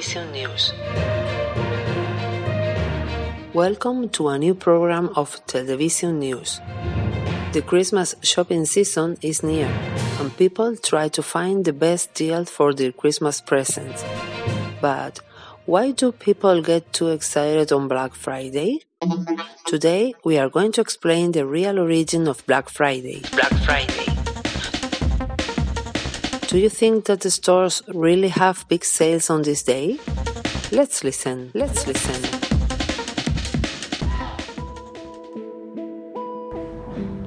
Television News. Welcome to a new program of Television News. The Christmas shopping season is near, and people try to find the best deal for their Christmas presents. But why do people get too excited on Black Friday? Today, we are going to explain the real origin of Black Friday. Black Friday. Do you think that the stores really have big sales on this day? Let's listen. Let's listen.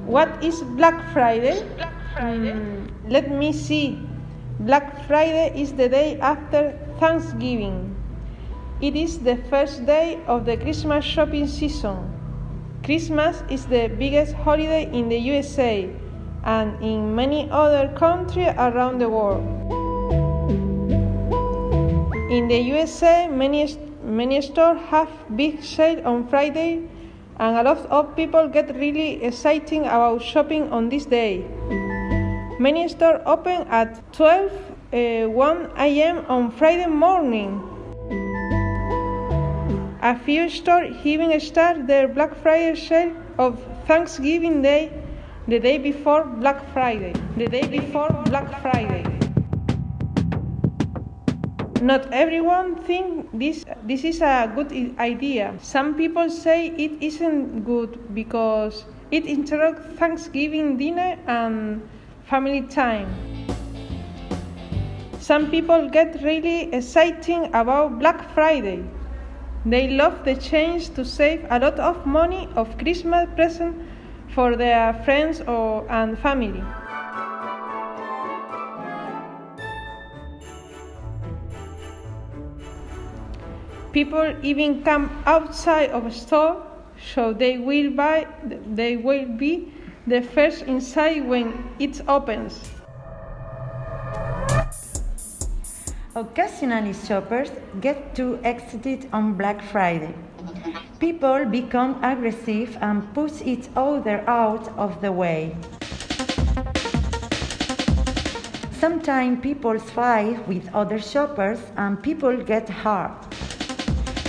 What is Black Friday? Mm, let me see. Black Friday is the day after Thanksgiving. It is the first day of the Christmas shopping season. Christmas is the biggest holiday in the USA and in many other countries around the world. In the USA, many, many stores have big sales on Friday, and a lot of people get really excited about shopping on this day. Many stores open at 12 uh, 1 a.m. on Friday morning. A few stores even start their Black Friday sale of Thanksgiving Day the day before Black Friday. The day before Black Friday. Not everyone think this this is a good idea. Some people say it isn't good because it interrupts Thanksgiving dinner and family time. Some people get really excited about Black Friday. They love the chance to save a lot of money of Christmas present for their friends or, and family. People even come outside of a store so they will buy they will be the first inside when it opens. Occasionally, shoppers get too excited on Black Friday. People become aggressive and push each other out of the way. Sometimes people fight with other shoppers and people get hurt.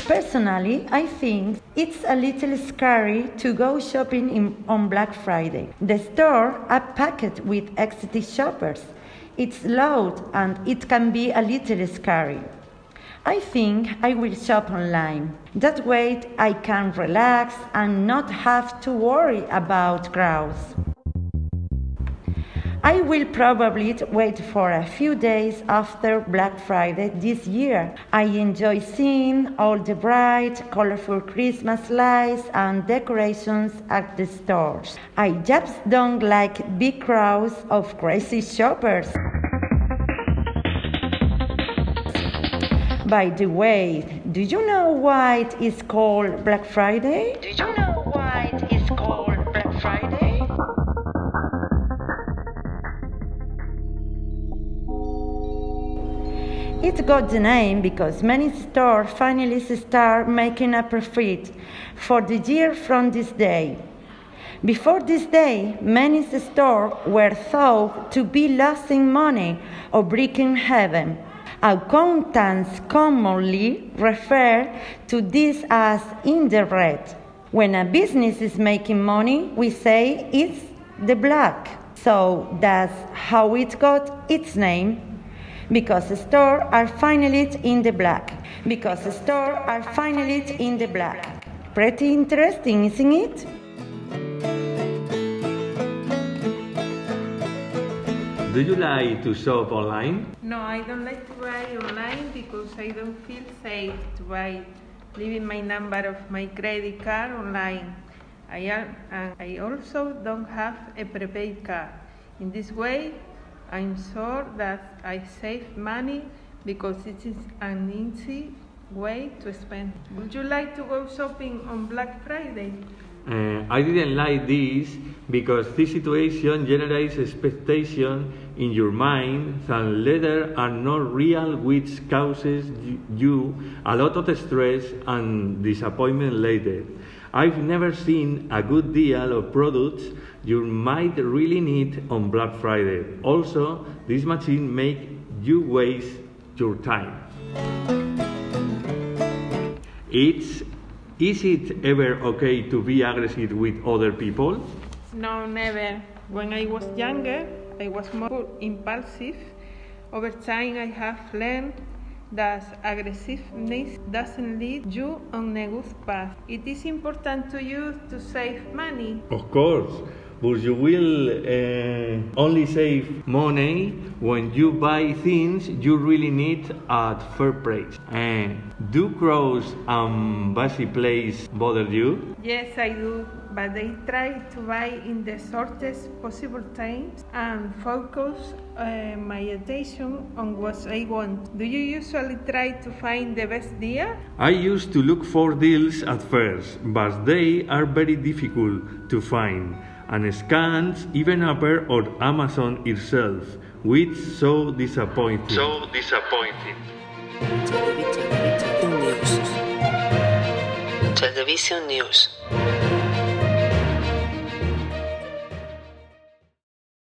Personally, I think it's a little scary to go shopping in, on Black Friday. The store are packed with excited shoppers. It's loud and it can be a little scary. I think I will shop online. That way I can relax and not have to worry about crowds. I will probably wait for a few days after Black Friday this year. I enjoy seeing all the bright, colorful Christmas lights and decorations at the stores. I just don't like big crowds of crazy shoppers. By the way, do you know why it is called Black Friday? Do you know why it is called Black Friday? It got the name because many stores finally start making a profit for the year from this day. Before this day, many stores were thought to be losing money or breaking heaven. Accountants commonly refer to this as in the red. When a business is making money, we say it's the black. So that's how it got its name because stores are finally in the black. Because stores are finally in the black. Pretty interesting, isn't it? Do you like to shop online? No, I don't like to buy online because I don't feel safe to buy leaving my number of my credit card online. I am, and I also don't have a prepaid card. In this way, I'm sure that I save money because it is an easy way to spend. Would you like to go shopping on Black Friday? Uh, I didn't like this because this situation generates expectation in your mind that later are not real, which causes you a lot of stress and disappointment later. I've never seen a good deal of products you might really need on Black Friday. Also, this machine make you waste your time. It's is it ever okay to be aggressive with other people? No, never. When I was younger, I was more impulsive. Over time, I have learned that aggressiveness doesn't lead you on a good path. It is important to you to save money. Of course, but you will uh, only save money when you buy things you really need at fair price. And do crows and busy place bother you? Yes, I do, but I try to buy in the shortest possible times and focus uh, my attention on what I want. Do you usually try to find the best deal? I used to look for deals at first, but they are very difficult to find and scans even appear on Amazon itself, which so disappointing. So disappointing. Television News. Television News.